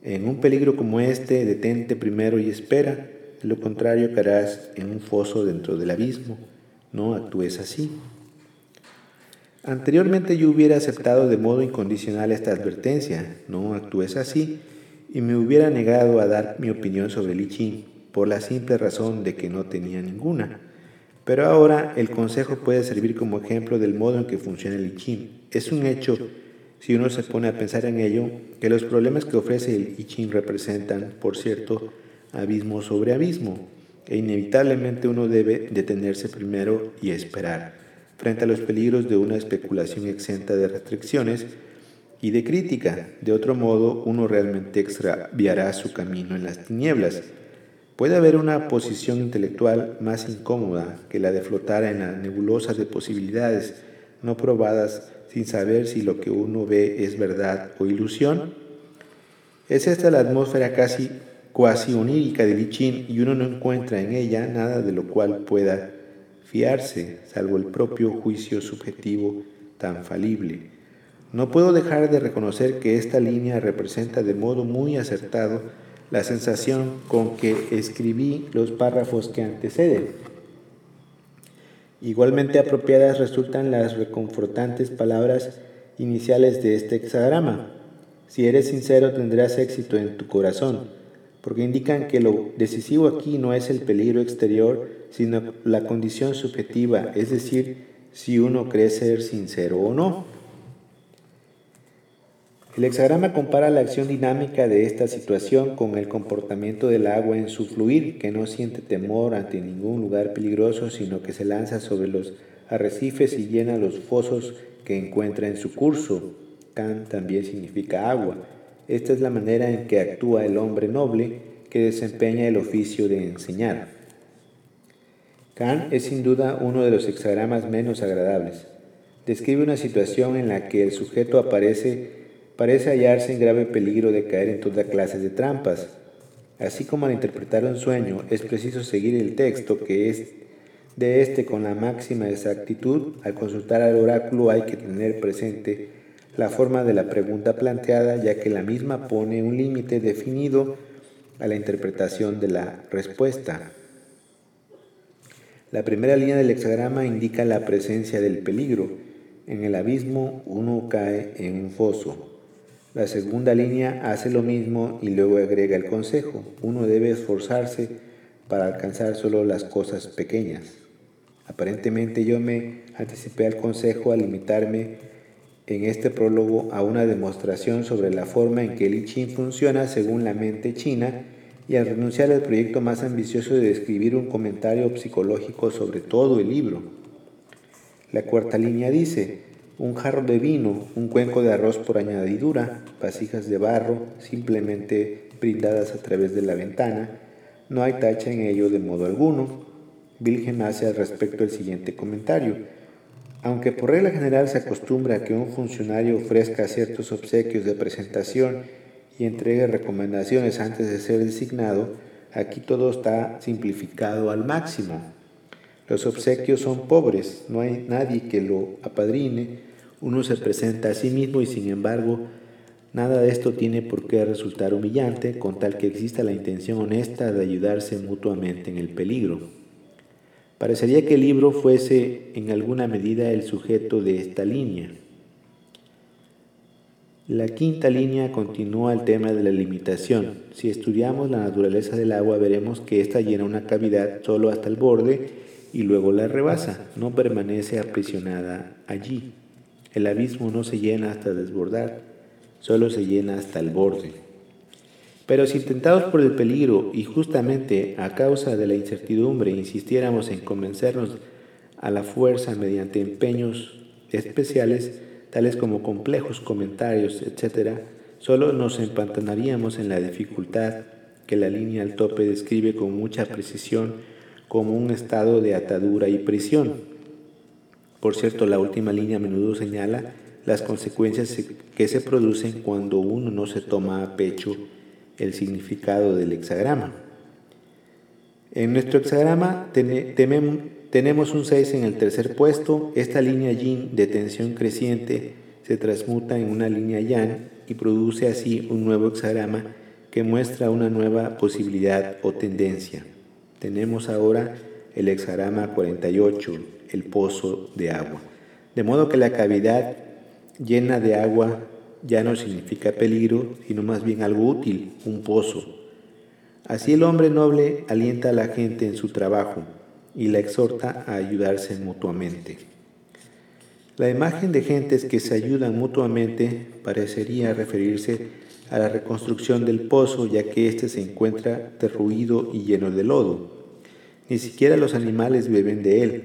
En un peligro como este, detente primero y espera, lo contrario caerás en un foso dentro del abismo. No actúes así. Anteriormente yo hubiera aceptado de modo incondicional esta advertencia, no actúes así, y me hubiera negado a dar mi opinión sobre Li Ching, por la simple razón de que no tenía ninguna. Pero ahora el consejo puede servir como ejemplo del modo en que funciona el I Ching. Es un hecho, si uno se pone a pensar en ello, que los problemas que ofrece el I Ching representan, por cierto, abismo sobre abismo, e inevitablemente uno debe detenerse primero y esperar, frente a los peligros de una especulación exenta de restricciones y de crítica. De otro modo, uno realmente extraviará su camino en las tinieblas Puede haber una posición intelectual más incómoda que la de flotar en la nebulosa de posibilidades no probadas sin saber si lo que uno ve es verdad o ilusión. Es esta la atmósfera casi cuasi onírica de Lichin y uno no encuentra en ella nada de lo cual pueda fiarse, salvo el propio juicio subjetivo tan falible. No puedo dejar de reconocer que esta línea representa de modo muy acertado la sensación con que escribí los párrafos que anteceden. Igualmente apropiadas resultan las reconfortantes palabras iniciales de este hexagrama. Si eres sincero tendrás éxito en tu corazón, porque indican que lo decisivo aquí no es el peligro exterior, sino la condición subjetiva, es decir, si uno cree ser sincero o no. El hexagrama compara la acción dinámica de esta situación con el comportamiento del agua en su fluir, que no siente temor ante ningún lugar peligroso, sino que se lanza sobre los arrecifes y llena los fosos que encuentra en su curso. Can también significa agua. Esta es la manera en que actúa el hombre noble que desempeña el oficio de enseñar. Can es sin duda uno de los hexagramas menos agradables. Describe una situación en la que el sujeto aparece parece hallarse en grave peligro de caer en toda clase de trampas. Así como al interpretar un sueño es preciso seguir el texto que es de este con la máxima exactitud, al consultar al oráculo hay que tener presente la forma de la pregunta planteada, ya que la misma pone un límite definido a la interpretación de la respuesta. La primera línea del hexagrama indica la presencia del peligro. En el abismo uno cae en un foso. La segunda línea hace lo mismo y luego agrega el consejo. Uno debe esforzarse para alcanzar solo las cosas pequeñas. Aparentemente yo me anticipé al consejo al limitarme en este prólogo a una demostración sobre la forma en que el I Ching funciona según la mente china y al renunciar al proyecto más ambicioso de escribir un comentario psicológico sobre todo el libro. La cuarta línea dice, un jarro de vino, un cuenco de arroz por añadidura, vasijas de barro simplemente brindadas a través de la ventana, no hay tacha en ello de modo alguno. Wilhelm hace al respecto el siguiente comentario. Aunque por regla general se acostumbra a que un funcionario ofrezca ciertos obsequios de presentación y entregue recomendaciones antes de ser designado, aquí todo está simplificado al máximo. Los obsequios son pobres, no hay nadie que lo apadrine, uno se presenta a sí mismo y sin embargo Nada de esto tiene por qué resultar humillante con tal que exista la intención honesta de ayudarse mutuamente en el peligro. Parecería que el libro fuese en alguna medida el sujeto de esta línea. La quinta línea continúa el tema de la limitación. Si estudiamos la naturaleza del agua veremos que ésta llena una cavidad solo hasta el borde y luego la rebasa, no permanece aprisionada allí. El abismo no se llena hasta desbordar, solo se llena hasta el borde. Pero si tentados por el peligro y justamente a causa de la incertidumbre insistiéramos en convencernos a la fuerza mediante empeños especiales, tales como complejos comentarios, etc., solo nos empantanaríamos en la dificultad que la línea al tope describe con mucha precisión como un estado de atadura y prisión. Por cierto, la última línea a menudo señala las consecuencias que se producen cuando uno no se toma a pecho el significado del hexagrama. En nuestro hexagrama tenemos un 6 en el tercer puesto. Esta línea yin de tensión creciente se transmuta en una línea yang y produce así un nuevo hexagrama que muestra una nueva posibilidad o tendencia. Tenemos ahora el hexagrama 48, el pozo de agua. De modo que la cavidad llena de agua ya no significa peligro, sino más bien algo útil, un pozo. Así el hombre noble alienta a la gente en su trabajo y la exhorta a ayudarse mutuamente. La imagen de gentes que se ayudan mutuamente parecería referirse a la reconstrucción del pozo, ya que éste se encuentra derruido y lleno de lodo. Ni siquiera los animales beben de él.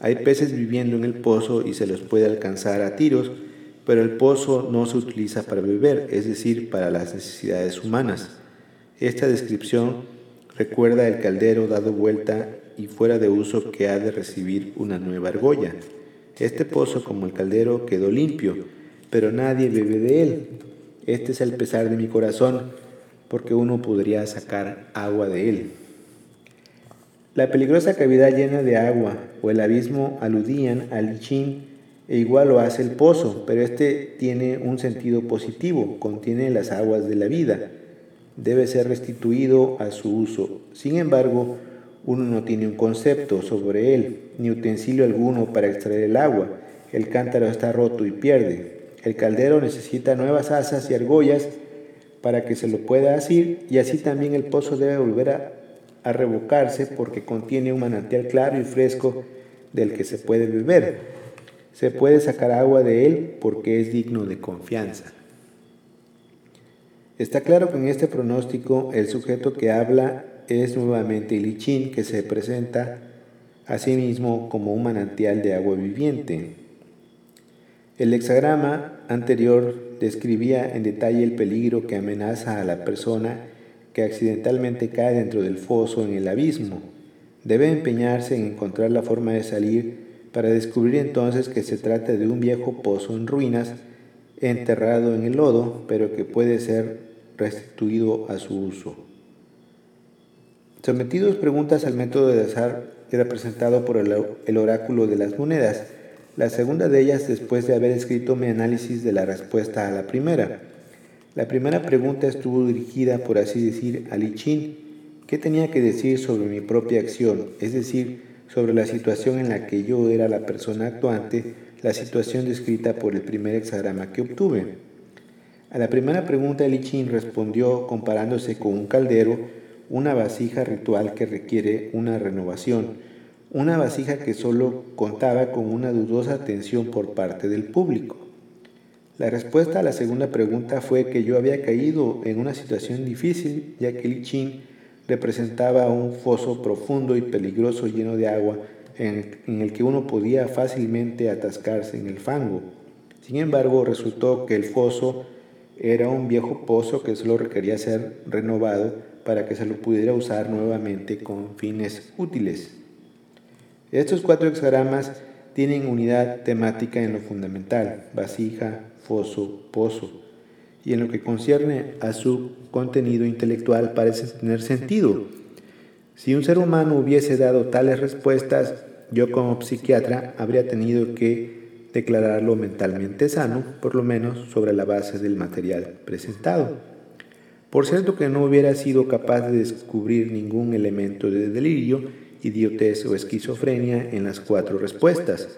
Hay peces viviendo en el pozo y se los puede alcanzar a tiros, pero el pozo no se utiliza para beber, es decir, para las necesidades humanas. Esta descripción recuerda el caldero dado vuelta y fuera de uso que ha de recibir una nueva argolla. Este pozo, como el caldero, quedó limpio, pero nadie bebe de él. Este es el pesar de mi corazón, porque uno podría sacar agua de él. La peligrosa cavidad llena de agua o el abismo aludían al lichín e igual lo hace el pozo, pero este tiene un sentido positivo, contiene las aguas de la vida, debe ser restituido a su uso. Sin embargo, uno no tiene un concepto sobre él, ni utensilio alguno para extraer el agua. El cántaro está roto y pierde. El caldero necesita nuevas asas y argollas para que se lo pueda asir, y así también el pozo debe volver a, a revocarse porque contiene un manantial claro y fresco del que se puede beber. Se puede sacar agua de él porque es digno de confianza. Está claro que en este pronóstico el sujeto que habla es nuevamente Ilichín, que se presenta a sí mismo como un manantial de agua viviente. El hexagrama anterior describía en detalle el peligro que amenaza a la persona que accidentalmente cae dentro del foso en el abismo. Debe empeñarse en encontrar la forma de salir para descubrir entonces que se trata de un viejo pozo en ruinas, enterrado en el lodo, pero que puede ser restituido a su uso. Sometidos preguntas al método de azar era presentado por el oráculo de las monedas, la segunda de ellas después de haber escrito mi análisis de la respuesta a la primera. La primera pregunta estuvo dirigida, por así decir, a Lichín, ¿qué tenía que decir sobre mi propia acción? Es decir, sobre la situación en la que yo era la persona actuante, la situación descrita por el primer hexagrama que obtuve. A la primera pregunta, Lichin respondió comparándose con un caldero, una vasija ritual que requiere una renovación, una vasija que solo contaba con una dudosa atención por parte del público. La respuesta a la segunda pregunta fue que yo había caído en una situación difícil, ya que Lichin representaba un foso profundo y peligroso lleno de agua en, el que uno podía fácilmente atascarse en el fango. Sin embargo, resultó que el foso era un viejo pozo que solo requería ser renovado para que se lo pudiera usar nuevamente con fines útiles. Estos cuatro hexagramas tienen unidad temática en lo fundamental, vasija, foso, pozo y en lo que concierne a su contenido intelectual parece tener sentido. Si un ser humano hubiese dado tales respuestas, yo como psiquiatra habría tenido que declararlo mentalmente sano, por lo menos sobre la base del material presentado. Por cierto que no hubiera sido capaz de descubrir ningún elemento de delirio, idiotez o esquizofrenia en las cuatro respuestas.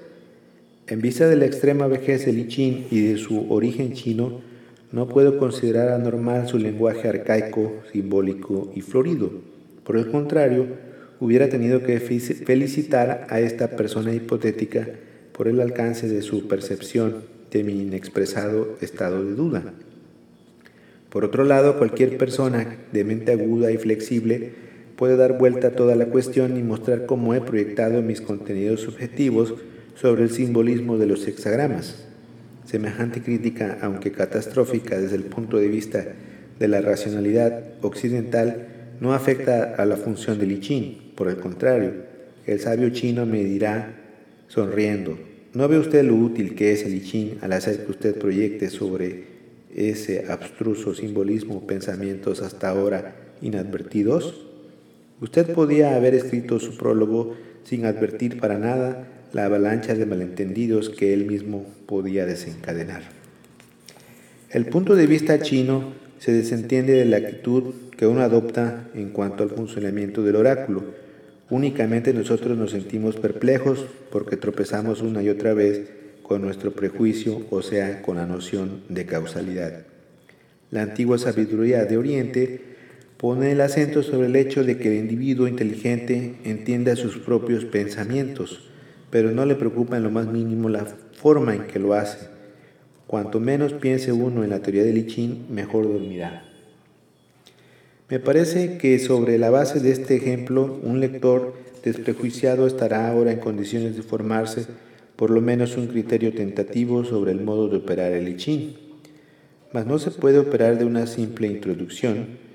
En vista de la extrema vejez de Li y de su origen chino, no puedo considerar anormal su lenguaje arcaico, simbólico y florido. Por el contrario, hubiera tenido que felicitar a esta persona hipotética por el alcance de su percepción de mi inexpresado estado de duda. Por otro lado, cualquier persona de mente aguda y flexible puede dar vuelta a toda la cuestión y mostrar cómo he proyectado mis contenidos subjetivos sobre el simbolismo de los hexagramas. Semejante crítica, aunque catastrófica desde el punto de vista de la racionalidad occidental, no afecta a la función del I Ching. Por el contrario, el sabio chino me dirá, sonriendo, ¿no ve usted lo útil que es el I Ching al hacer que usted proyecte sobre ese abstruso simbolismo pensamientos hasta ahora inadvertidos? Usted podía haber escrito su prólogo sin advertir para nada la avalancha de malentendidos que él mismo podía desencadenar. El punto de vista chino se desentiende de la actitud que uno adopta en cuanto al funcionamiento del oráculo. Únicamente nosotros nos sentimos perplejos porque tropezamos una y otra vez con nuestro prejuicio, o sea, con la noción de causalidad. La antigua sabiduría de Oriente pone el acento sobre el hecho de que el individuo inteligente entienda sus propios pensamientos, pero no le preocupa en lo más mínimo la forma en que lo hace. Cuanto menos piense uno en la teoría del I mejor dormirá. Me parece que sobre la base de este ejemplo, un lector desprejuiciado estará ahora en condiciones de formarse por lo menos un criterio tentativo sobre el modo de operar el I Mas no se puede operar de una simple introducción,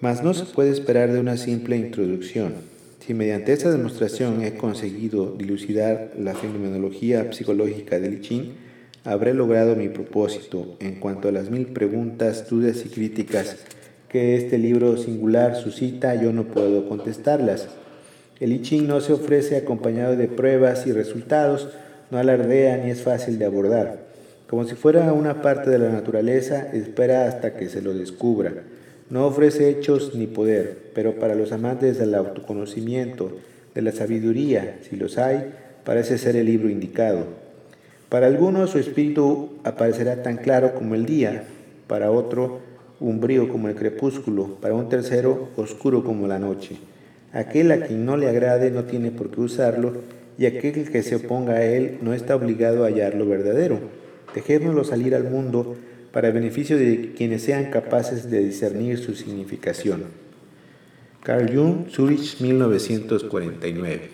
mas no se puede esperar de una simple introducción. Si mediante esta demostración he conseguido dilucidar la fenomenología psicológica del I habré logrado mi propósito en cuanto a las mil preguntas, dudas y críticas que este libro singular suscita, yo no puedo contestarlas. El I no se ofrece acompañado de pruebas y resultados, no alardea ni es fácil de abordar. Como si fuera una parte de la naturaleza, espera hasta que se lo descubra. No ofrece hechos ni poder, pero para los amantes del autoconocimiento, de la sabiduría, si los hay, parece ser el libro indicado. Para algunos su espíritu aparecerá tan claro como el día, para otro umbrío como el crepúsculo, para un tercero oscuro como la noche. Aquel a quien no le agrade no tiene por qué usarlo y aquel que se oponga a él no está obligado a hallarlo verdadero. Dejémoslo salir al mundo para beneficio de quienes sean capaces de discernir su significación. Carl Jung, Zurich, 1949.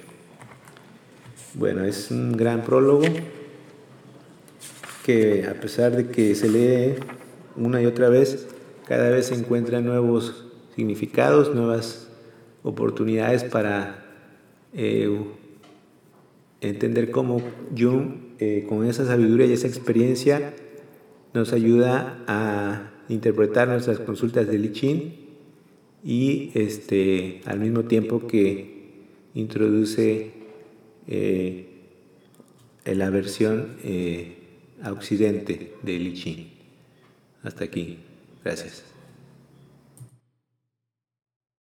Bueno, es un gran prólogo que a pesar de que se lee una y otra vez, cada vez se encuentran nuevos significados, nuevas oportunidades para eh, entender cómo Jung, eh, con esa sabiduría y esa experiencia, nos ayuda a interpretar nuestras consultas de Lichin y este, al mismo tiempo que introduce eh, la versión eh, a occidente de Lichin. Hasta aquí. Gracias.